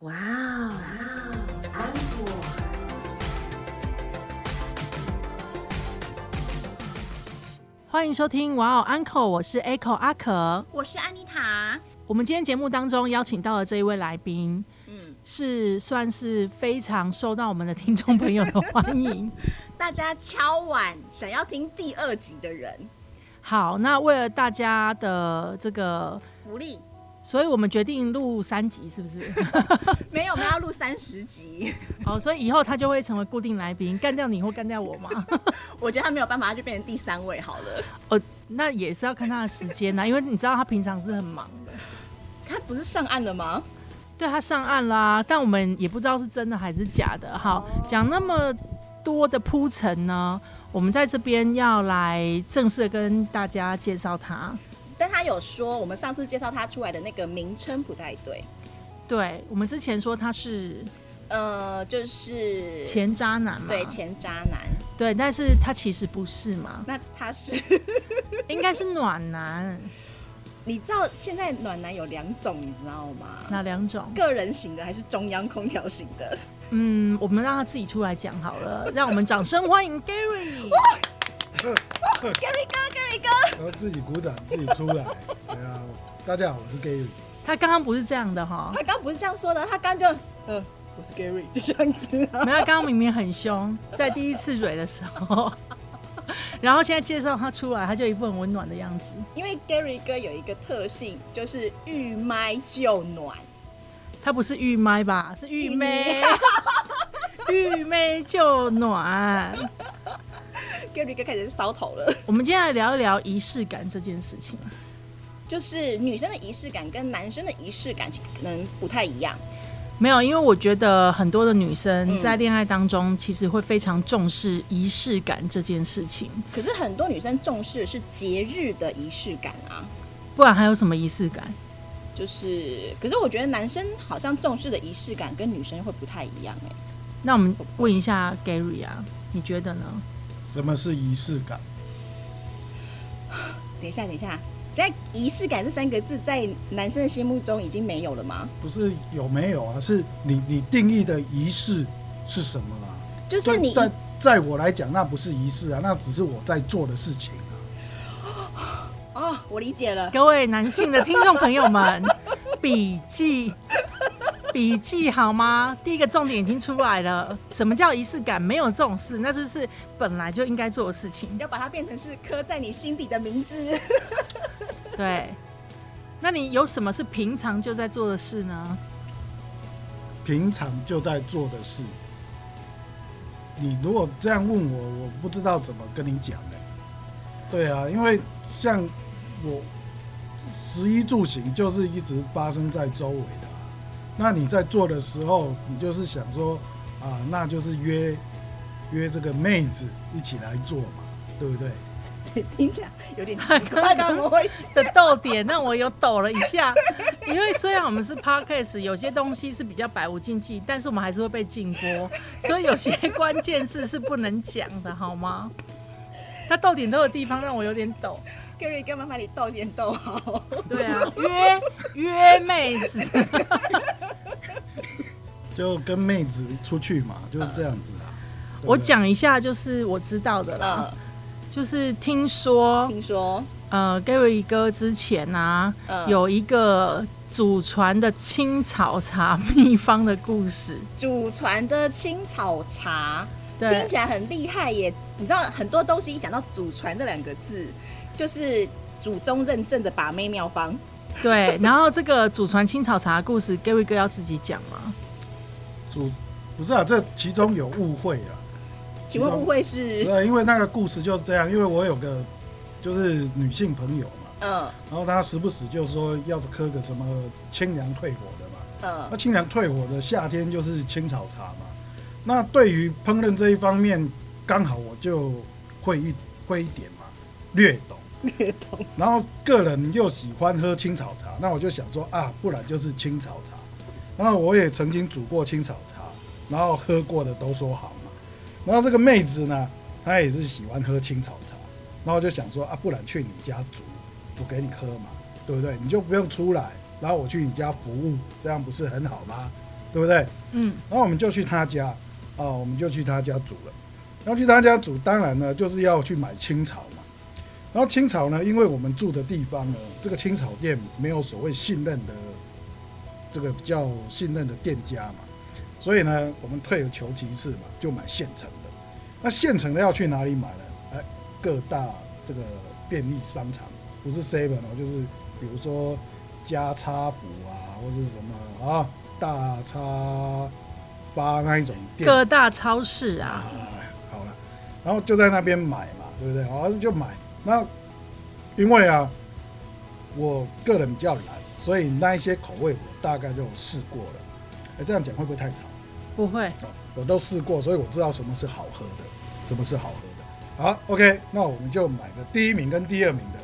哇哦，安果。欢迎收听《哇哦 Uncle》，我是 Echo 阿可。我是安妮塔。我们今天节目当中邀请到的这一位来宾，嗯，是算是非常受到我们的听众朋友的欢迎。大家敲碗想要听第二集的人，好，那为了大家的这个，福利所以我们决定录三集，是不是？没有，我们要录三十集。好，所以以后他就会成为固定来宾，干掉你或干掉我吗？我觉得他没有办法，他就变成第三位好了。哦，那也是要看他的时间呐，因为你知道他平常是很忙的。他不是上岸了吗？对他上岸啦，但我们也不知道是真的还是假的。好，讲那么多的铺陈呢，我们在这边要来正式的跟大家介绍他。但他有说，我们上次介绍他出来的那个名称不太对。对我们之前说他是呃，就是前渣男嘛，对前渣男，对，但是他其实不是嘛，那他是 应该是暖男，你知道现在暖男有两种，你知道吗？哪两种？个人型的还是中央空调型的？嗯，我们让他自己出来讲好了，让我们掌声欢迎 Gary。Gary 哥，Gary 哥，然后自己鼓掌，自己出来。对啊，大家好，我是 Gary。他刚刚不是这样的哈，他刚不是这样说的，他刚就呃，我是 Gary，就这样子啊。没有，他刚刚明明很凶，在第一次蕊的时候，然后现在介绍他出来，他就一副很温暖的样子。因为 Gary 哥有一个特性，就是遇麦就暖。他不是遇麦吧？是遇妹，遇妹就暖。Gary 哥开始搔头了，我们今天来聊一聊仪式感这件事情。就是女生的仪式感跟男生的仪式感可能不太一样。没有，因为我觉得很多的女生嗯在恋爱当中，其实会非常重视仪式感这件事情。可是很多女生重视的是节日的仪式感啊，不然还有什么仪式感？就是，可是我觉得男生好像重视的仪式感跟女生会不太一样哎、那我们问一下 Gary 啊，你觉得呢？什么是仪式感？等一下，等一下，现在仪式感这三个字在男生的心目中已经没有了吗？不是有没有啊？是你你定义的仪式是什么啦？就是你在在在我来讲，那不是仪式啊，那只是我在做的事情啊。哦，我理解了。各位男性的听众朋友们，笔记笔记好吗？第一个重点已经出来了，什么叫仪式感？没有这种事，那就是本来就应该做的事情。要把它变成是刻在你心底的名字。对，那你有什么是平常就在做的事呢？平常就在做的事。你如果这样问我，我不知道怎么跟你讲呢、对啊，因为像我食衣住行就是一直发生在周围的啊。那你在做的时候，你就是想说啊，那就是约约这个妹子一起来做嘛，对不对？听起来有点奇怪，怎么回事？的逗点让我有抖了一下，因为虽然我们是 podcast，有些东西是比较百无禁忌，但是我们还是会被禁播，所以有些关键字是不能讲的，好吗？他逗点逗的地方让我有点抖。Gary 干嘛把你逗点逗好。对啊，约约妹子，就跟妹子出去嘛，就是这样子啊。对不我讲一下，就是我知道的啦，嗯，就是听说听说，呃，Gary 哥之前啊，嗯，有一个祖传的青草茶秘方的故事。祖传的青草茶，对听起来很厉害耶。你知道很多东西一讲到祖传这两个字，就是祖宗认证的把妹妙方。对，然后这个祖传青草茶的故事，Gary 哥要自己讲吗？主不是啊，这其中有误会啊。请问误会是？对，因为那个故事就是这样，因为我有个就是女性朋友嘛，嗯然后她时不时就说要喝个什么清凉退火的嘛，嗯那嗯清凉退火的夏天就是青草茶嘛。那对于烹饪这一方面，刚好我就会一会一点嘛，略懂。略懂。然后个人又喜欢喝青草茶，那我就想说啊，不然就是青草茶。然后我也曾经煮过青草茶，然后喝过的都说好嘛。然后这个妹子呢，她也是喜欢喝青草茶，然后就想说啊，不然去你家煮，煮给你喝嘛，对不对？你就不用出来，然后我去你家服务，这样不是很好吗？对不对？嗯，然后我们就去他家，啊，我们就去他家煮了。然后去他家煮，当然呢就是要去买青草嘛。然后青草呢，因为我们住的地方呢，这个青草店没有所谓信任的这个比较信任的店家嘛，所以呢，我们退而求其次嘛，就买现成的。那现成的要去哪里买呢？哎，各大这个便利商场，不是 seven 哦，就是比如说家差补啊，或是什么啊大差八那一种店。各大超市啊，哎，好了，然后就在那边买嘛，对不对？好，就买。那因为啊，我个人比较懒，所以那一些口味我大概都有试过了。哎，这样讲会不会太吵？不会，哦我都试过，所以我知道什么是好喝的，什么是好喝的。好，OK，那我们就买个第一名跟第二名的，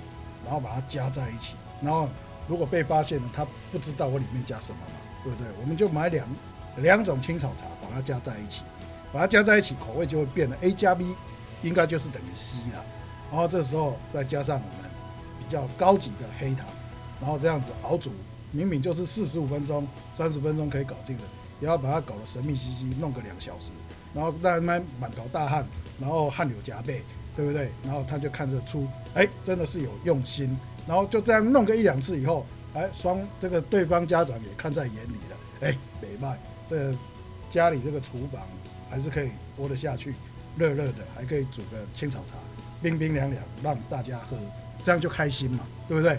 然后把它加在一起。然后如果被发现了，他不知道我里面加什么嘛，对不对？我们就买两两种青草茶，把它加在一起，把它加在一起，口味就会变得 A 加 B 应该就是等于 C 了。然后这时候再加上我们比较高级的黑糖，然后这样子熬煮，明明就是四十五分钟、三十分钟可以搞定的，也要把它搞得神秘兮兮，弄个两小时，然后让他满头大汗，然后汗流浃背，对不对？然后他就看得出，哎，真的是有用心。然后就这样弄个一两次以后，哎，双这个对方家长也看在眼里了，哎，北麦这家里这个厨房还是可以活得下去，热热的，还可以煮个青草茶，冰冰凉凉，让大家喝，这样就开心嘛，对不对？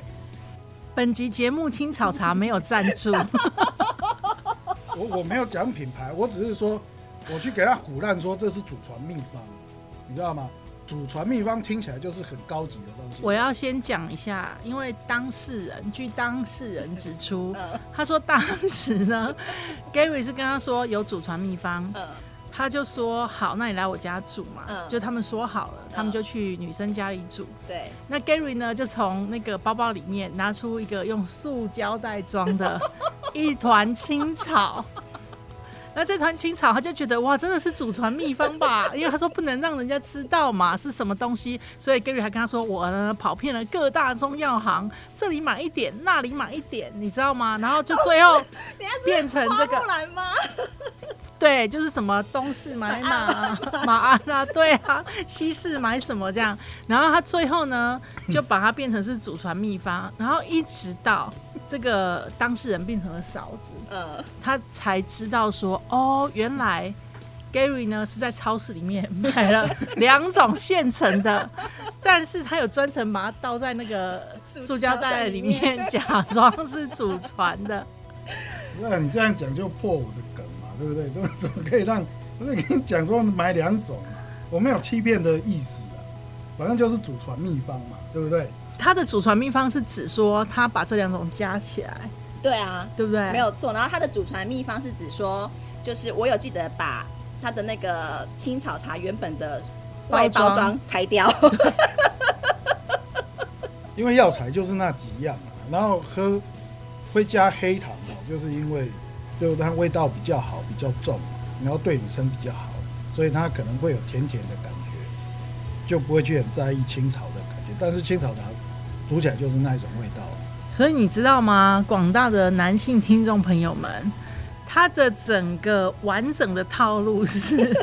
本集节目青草茶没有赞助，我我没有讲品牌，我只是说我去给他唬烂说这是祖传秘方，你知道吗？祖传秘方听起来就是很高级的东西。我要先讲一下，因为当事人据当事人指出，嗯。他说当时呢，Gary 是跟他说有祖传秘方，嗯。他就说好，那你来我家煮嘛，嗯。就他们说好了，他们就去女生家里住。对，那 Gary 呢，就从那个包包里面拿出一个用塑胶袋装的 一团青草。那这团青草，他就觉得哇，真的是祖传秘方吧？因为他说不能让人家知道嘛，是什么东西，所以 Gary 还跟他说，我呢跑遍了各大中药行，这里买一点，那里买一点，你知道吗？然后就最后 变成这个？对，就是什么东市买马马鞍啊，对啊，西市买什么这样，然后他最后呢就把它变成是祖传秘方，然后一直到这个当事人变成了嫂子，嗯，他才知道说，哦，原来 Gary 呢是在超市里面买了两种现成的，但是他有专程把它倒在那个塑胶袋里面，假装是祖传的。那你这样讲就破我的梗嘛，对不对？怎么怎么可以让？我是跟你讲说买两种嘛，我没有欺骗的意思啊，反正就是祖传秘方嘛，对不对？他的祖传秘方是指说他把这两种加起来，对啊，对不对？没有错。然后它的祖传秘方是指说，就是我有记得把它的那个青草茶原本的外包包装装拆掉，因为药材就是那几样嘛，然后喝会加黑糖哦，就是因为就它味道比较好，比较重，然后对女生比较好，所以它可能会有甜甜的就不会去很在意青草的感觉。但是青草茶煮起来就是那一种味道。所以你知道吗？广大的男性听众朋友们，他的整个完整的套路是：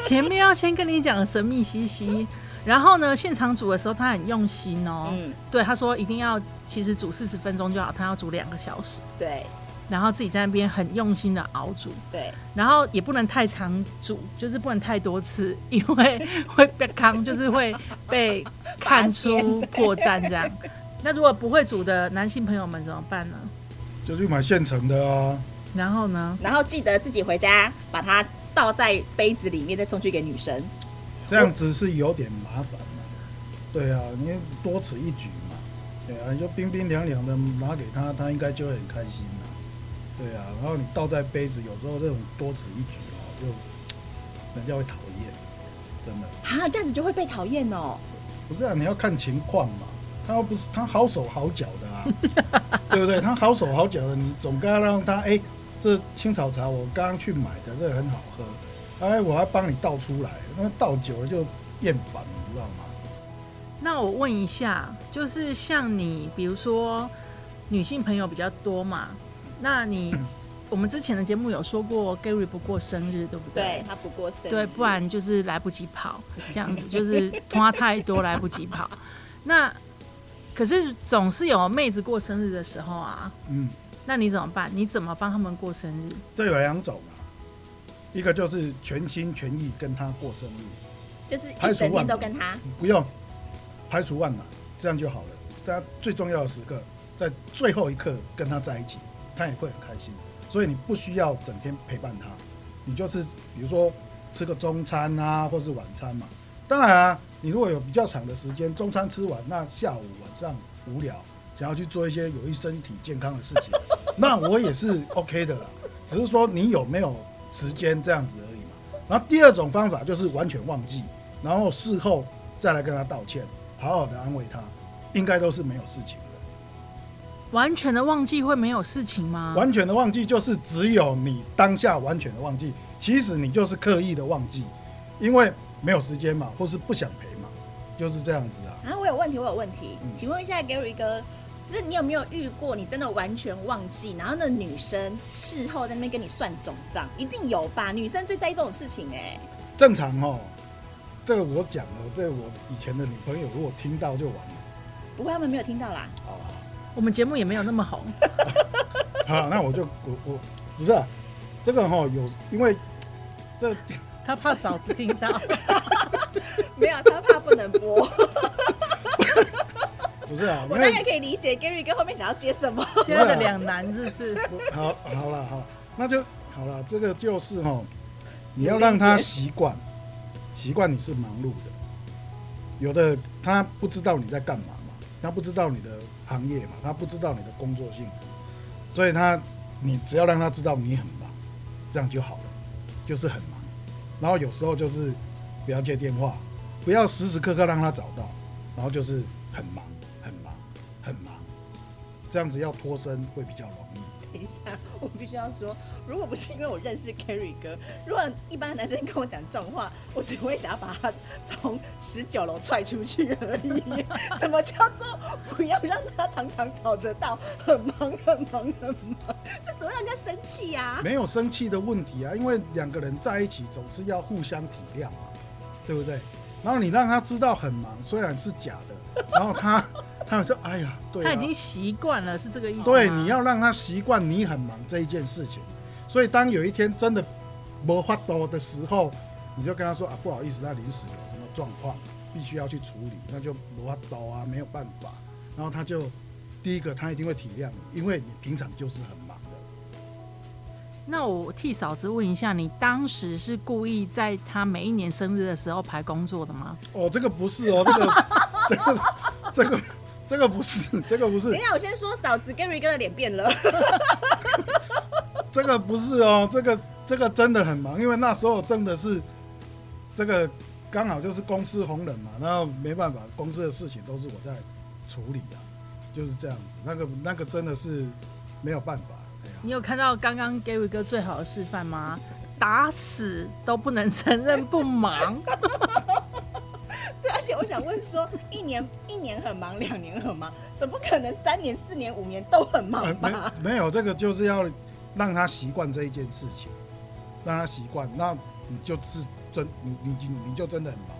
前面要先跟你讲神秘兮兮，然后呢，现场煮的时候他很用心哦。嗯，对，他说一定要其实煮四十分钟就好，他要煮两个小时，对然后自己在那边很用心的熬煮。对，然后也不能太常煮，就是不能太多次，因为会被康，就是会被看出破绽这样。那如果不会煮的男性朋友们怎么办呢？就去买现成的啊，然后呢？然后记得自己回家把它倒在杯子里面，再送去给女生。这样子是有点麻烦嘛。对啊，你多此一举嘛。对啊，你就冰冰凉凉的拿给他，他应该就会很开心啦。对啊，然后你倒在杯子，有时候这种多此一举哦，就人家会讨厌，真的。啊，这样子就会被讨厌哦。不是啊，你要看情况嘛。他又不是他好手好脚的啊，对不对？他好手好脚的，你总该要让他哎，这青草茶我刚刚去买的，这个很好喝，哎，我还帮你倒出来，那倒久了就厌烦，你知道吗？那我问一下，就是像你，比如说女性朋友比较多嘛，那你我们之前的节目有说过，Gary 不过生日，对不对对他不过生日，对，不然就是来不及跑，这样子 就是通话太多来不及跑。那可是总是有妹子过生日的时候啊，嗯，那你怎么办？你怎么帮他们过生日？这有两种啊，一个就是全心全意跟他过生日，就是一整天都跟他，不用排除万难，这样就好了。他最重要的时刻，在最后一刻跟他在一起，他也会很开心。所以你不需要整天陪伴他，你就是比如说吃个中餐啊，或是晚餐嘛。当然啊，你如果有比较长的时间，中餐吃完，那下午晚上无聊，想要去做一些有益身体健康的事情，那我也是 OK 的啦。只是说你有没有时间这样子而已嘛。然后第二种方法就是完全忘记，然后事后再来跟他道歉，好好的安慰他，应该都是没有事情。完全的忘记会没有事情吗？完全的忘记就是只有你当下完全的忘记，其实你就是刻意的忘记，因为没有时间嘛，或是不想陪嘛，就是这样子啊。啊，我有问题，我有问题，嗯请问一下 Gary 哥，就是你有没有遇过你真的完全忘记，然后那女生事后在那边跟你算总账，一定有吧？女生最在意这种事情哎、正常哦，这个我讲了，这个我以前的女朋友如果听到就完了。不过他们没有听到啦。啊，我们节目也没有那么红，好，那我就我我不是、啊、这个哈、有，因为这 他怕嫂子听到。没有，他怕不能播。不是啊，我大概可以理解 Gary 哥后面想要接什么。现在的两难是不是？好好了好了，那就好了，这个就是哈、你要让他习惯，习惯你是忙碌的。有的他不知道你在干嘛嘛，他不知道你的行业嘛，他不知道你的工作性质，所以他你只要让他知道你很忙，这样就好了，就是很忙。然后有时候就是不要接电话，不要时时刻刻让他找到，然后就是很忙很忙很忙，这样子要脱身会比较容易。等一下，我必须要说，如果不是因为我认识 Gary 哥，如果一般男生跟我讲这种话，我只会想要把他从十九楼踹出去而已。什么叫做不要让他常常找得到？很忙很忙很忙，这怎么让人家生气呀、没有生气的问题啊，因为两个人在一起总是要互相体谅嘛，对不对？然后你让他知道很忙，虽然是假的，然后他他们说：“哎呀，对、啊，他已经习惯了，是这个意思吗？对，你要让他习惯你很忙这一件事情。所以当有一天真的没法多的时候，你就跟他说啊，不好意思，他临时有什么状况，必须要去处理，那就没法多啊，没有办法。然后他就第一个，他一定会体谅你，因为你平常就是很忙的。那我替嫂子问一下，你当时是故意在他每一年生日的时候排工作的吗？哦，这个不是哦，这个这个这个这个不是，这个不是等一，下，我先说，嫂子 Gary 哥的脸变了。这个不是哦，这个这个真的很忙，因为那时候真的是这个刚好就是公司红人嘛，然后没办法，公司的事情都是我在处理啊，就是这样子。那个那个真的是没有办法，你有看到刚刚 Gary 哥最好的示范吗？打死都不能承认不忙。对，而且我想问说，一年一年很忙，两年很忙，怎么可能三年、四年、五年都很忙呃吧？没没有这个就是要让他习惯这一件事情，让他习惯，那你就是真你你你你就真的很忙嘛。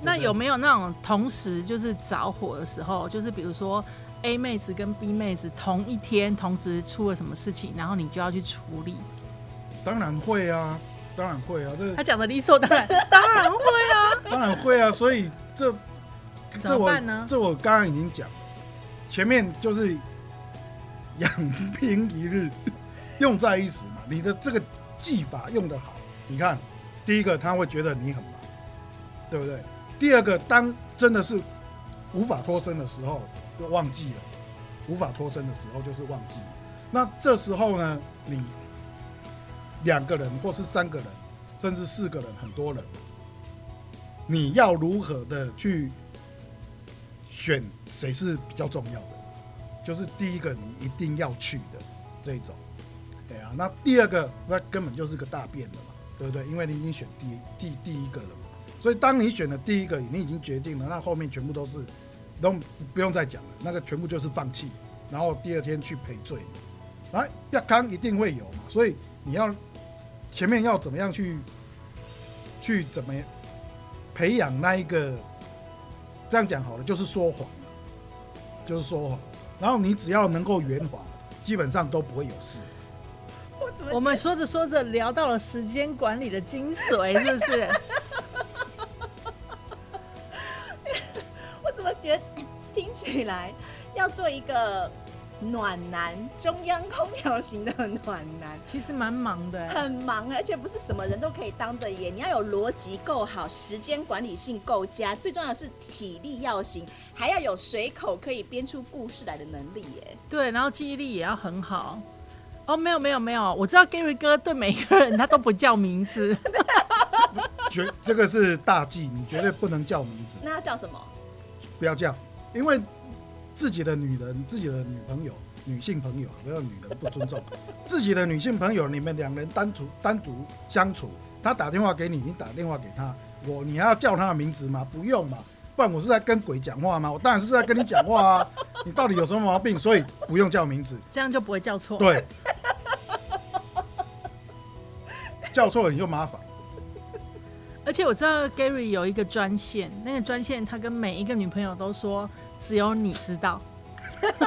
那有没有那种同时就是着火的时候，就是比如说 A 妹子跟 B 妹子同一天同时出了什么事情，然后你就要去处理？当然会啊，当然会啊，这他讲的理所当然，当然会啊。当然会啊，所以这怎这我这我刚刚已经讲了，前面就是养兵一日，用在一时嘛。你的这个技法用得好，你看，第一个他会觉得你很忙，对不对？第二个，当真的是无法脱身的时候，就忘记了，无法脱身的时候就是忘记。那这时候呢，你两个人或是三个人，甚至四个人，很多人，你要如何的去选谁是比较重要的？就是第一个你一定要去的这种，对啊。那第二个那根本就是个大便的嘛，对不对？因为你已经选第第第一个了嘛，所以当你选了第一个，你已经决定了，那后面全部都是都不用再讲了，那个全部就是放弃，然后第二天去赔罪，来亚康一定会有嘛，所以你要前面要怎么样去去怎么培养那一个，这样讲好了，就是说谎，就是说谎，然后你只要能够圆谎，基本上都不会有事。我怎么我们说着说着聊到了时间管理的精髓，是不是？我怎么觉得听起来要做一个暖男，中央空调型的暖男，其实蛮忙的欸，很忙，而且不是什么人都可以当的耶。你要有逻辑够好，时间管理性够佳，最重要的是体力要行，还要有随口可以编出故事来的能力耶。对，然后记忆力也要很好。哦，没有没有没有，我知道 Gary 哥对每个人他都不叫名字，绝这个是大忌，你绝对不能叫名字，那要叫什么？不要叫，因为自己的女人、自己的女朋友、女性朋友，不要女人不尊重 自己的女性朋友，你们两人单独单独相处，他打电话给你，你打电话给他，我你还要叫他的名字吗？不用嘛，不然我是在跟鬼讲话吗？我当然是在跟你讲话啊，你到底有什么毛病？所以不用叫名字，这样就不会叫错。对，叫错了你就麻烦。而且我知道 Gary 有一个专线，那个专线他跟每一个女朋友都说，只有你知道。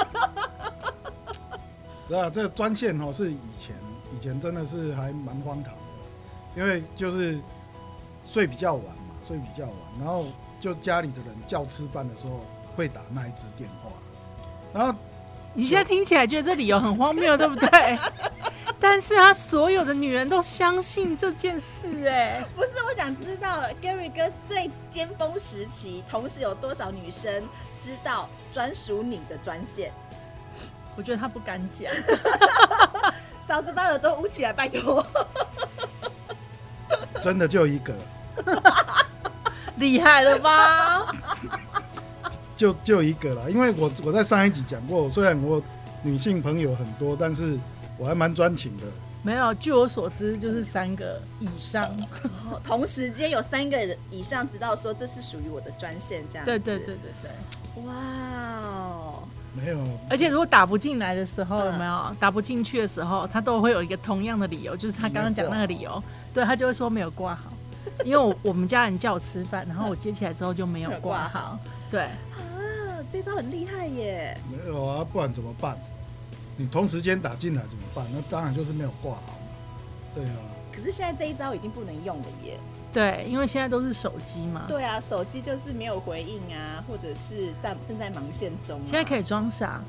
对啊，这个专线哦是以前以前真的是还蛮荒唐的，因为就是睡比较晚嘛，睡比较晚，然后就家里的人叫吃饭的时候会打那一支电话，然后你现在听起来觉得这理由很荒谬，对不对？但是他所有的女人都相信这件事、哎，不是，我想知道 Gary 哥最尖峰时期，同时有多少女生知道专属你的专线？我觉得他不敢讲。嫂子把耳朵捂起来，拜托。真的就一个，厉害了吧？就就一个了，因为我我在上一集讲过，虽然我女性朋友很多，但是我还蛮专情的。没有，据我所知就是三个以上。哦同时间有三个人以上知道说这是属于我的专线，这样子。对对对对对。哇哦，没有，而且如果打不进来的时候，嗯有没有打不进去的时候，他都会有一个同样的理由，就是他刚刚讲那个理由，对他就会说没有挂好，因为我我们家人叫我吃饭，然后我接起来之后就没有挂好，对，啊，这招很厉害耶！没有啊，不然怎么办？你同时间打进来怎么办？那当然就是没有挂好嘛。对啊，可是现在这一招已经不能用了耶。对，因为现在都是手机嘛，对啊，手机就是没有回应啊，或者是在正在忙线中、啊。现在可以装傻，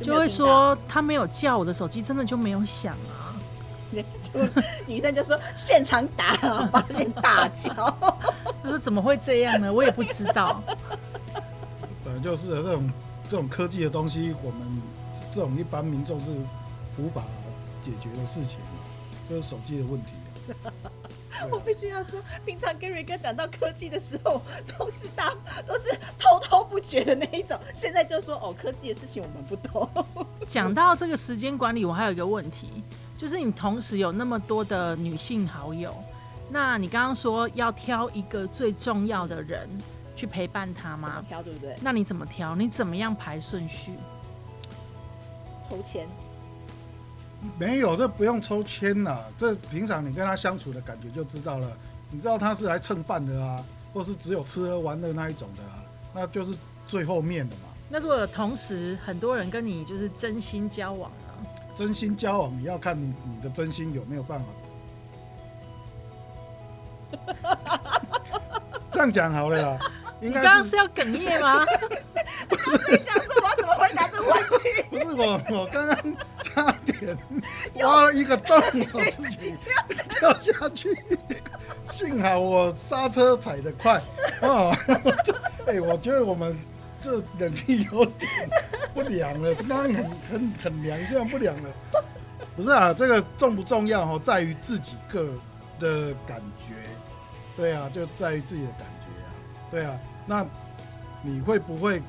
就就会说他没有叫我的手机，真的就没有响啊。就女生就说现场打，发现大叫。他说怎么会这样呢？我也不知道。本来就是的这种这种科技的东西，我们这种一般民众是无法解决的事情嘛，就是手机的问题。我必须要说，平常 Gary 哥讲到科技的时候，都是大 都是滔滔不绝的那一种。现在就说哦，科技的事情我们不懂。讲到这个时间管理，我还有一个问题，就是你同时有那么多的女性好友，那你刚刚说要挑一个最重要的人去陪伴她怎么吗？挑对不对？那你怎么挑？你怎么样排顺序？抽签，没有，这不用抽签啦，这平常你跟他相处的感觉就知道了。你知道他是来蹭饭的啊，或是只有吃喝玩乐那一种的啊，那就是最后面的嘛。那如果有同时很多人跟你就是真心交往呢？真心交往，你要看你你的真心有没有办法。这样讲好了啦，应你该是刚刚是要哽咽吗？你想说不是我我刚刚差点挖了一个洞，我自己掉下去，幸好我刹车踩得快哦。哎、我觉得我们这冷气有点不良了，刚刚很很很凉，现在不凉了。不是啊，这个重不重要哦，在于自己个的感觉。对啊，就在于自己的感觉啊。对啊，那你会不会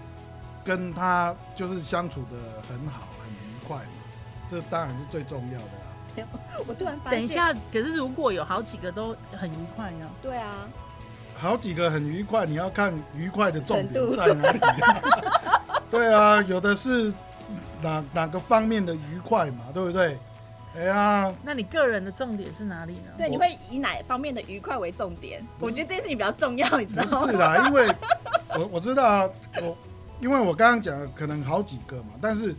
跟他就是相处的很好、很愉快嘛？这当然是最重要的啊。我突然发现，等一，下，可是如果有好几个都很愉快呢？对啊，好几个很愉快，你要看愉快的重点在哪里、啊。对啊，有的是哪哪个方面的愉快嘛，对不对？哎呀，那你个人的重点是哪里呢？对，你会以哪方面的愉快为重点？我觉得这件事情比较重要，你知不道吗？是啦，因为我我知道啊，我因为我刚刚讲了可能好几个嘛，但是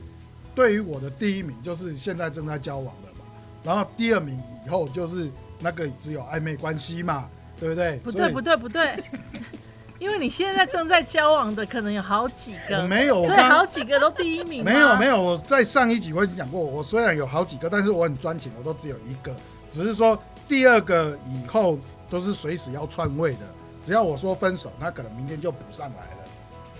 对于我的第一名就是现在正在交往的嘛，然后第二名以后就是那个只有暧昧关系嘛，对不对？不对不对不对，因为你现在正在交往的可能有好几我个，没有，我所以好几个都第一名。没有没有，我在上一集我已经讲过，我虽然有好几个，但是我很专情，我都只有一个，只是说第二个以后都是随时要篡位的，只要我说分手，他可能明天就补上来了，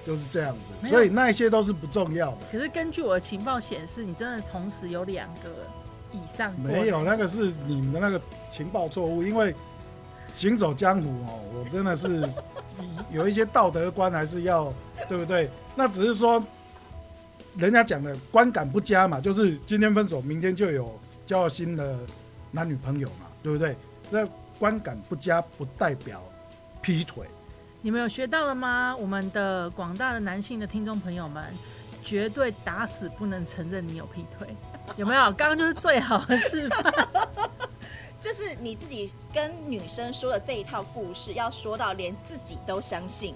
就是这样子，所以那一些都是不重要的。可是根据我的情报显示，你真的同时有两个以上没有，那个是你们的那个情报错误，因为行走江湖哦，我真的是 有一些道德观还是要，对不对？那只是说人家讲的观感不佳嘛，就是今天分手，明天就有交了新的男女朋友嘛，对不对？这观感不佳不代表劈腿，你们有学到了吗？我们的广大的男性的听众朋友们，绝对打死不能承认你有劈腿，有没有？刚刚就是最好的示范。就是你自己跟女生说的这一套故事，要说到连自己都相信，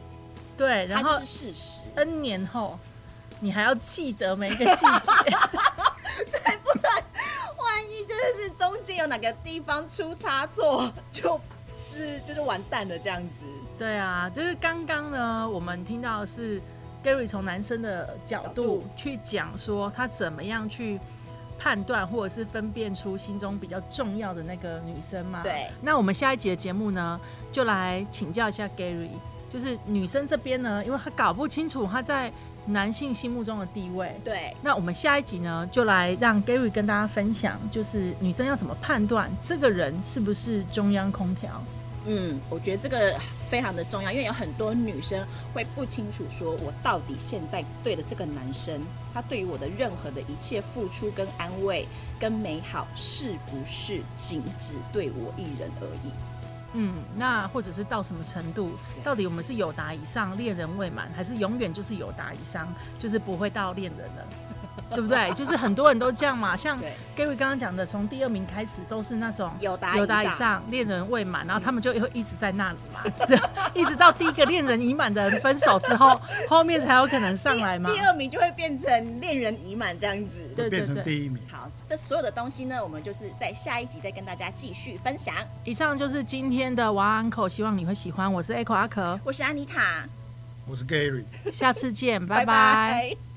对，然后是事实。N 年后，你还要记得每一个细节。对，不然万一就是中间有哪个地方出差错，就是就是完蛋了这样子。对啊，就是刚刚呢，我们听到是 Gary 从男生的角度去讲说他怎么样去判断或者是分辨出心中比较重要的那个女生嘛。对。那我们下一集的节目呢，就来请教一下 Gary，就是女生这边呢，因为她搞不清楚她在男性心目中的地位。对，那我们下一集呢，就来让 Gary 跟大家分享，就是女生要怎么判断这个人是不是中央空调。嗯，我觉得这个非常的重要，因为有很多女生会不清楚，说我到底现在对的这个男生，他对于我的任何的一切付出、跟安慰、跟美好，是不是仅只对我一人而已？嗯，那或者是到什么程度？到底我们是有达以上恋人未满，还是永远就是有达以上，就是不会到恋人了，对不对？就是很多人都这样嘛，像，Gary 刚刚讲的，从第二名开始都是那种有达有达以上。上恋人未满，然后他们就会一直在那里嘛，一直到第一个恋人已满的人分手之后，后面才有可能上来嘛第。二名就会变成恋人已满这样子。对变成第一名。好，这所有的东西呢，我们就是在下一集再跟大家继续分享。以上就是今天的晚安口，希望你会喜欢。我是 Echo 阿可，我是安妮塔，我是 Gary。下次见，拜拜拜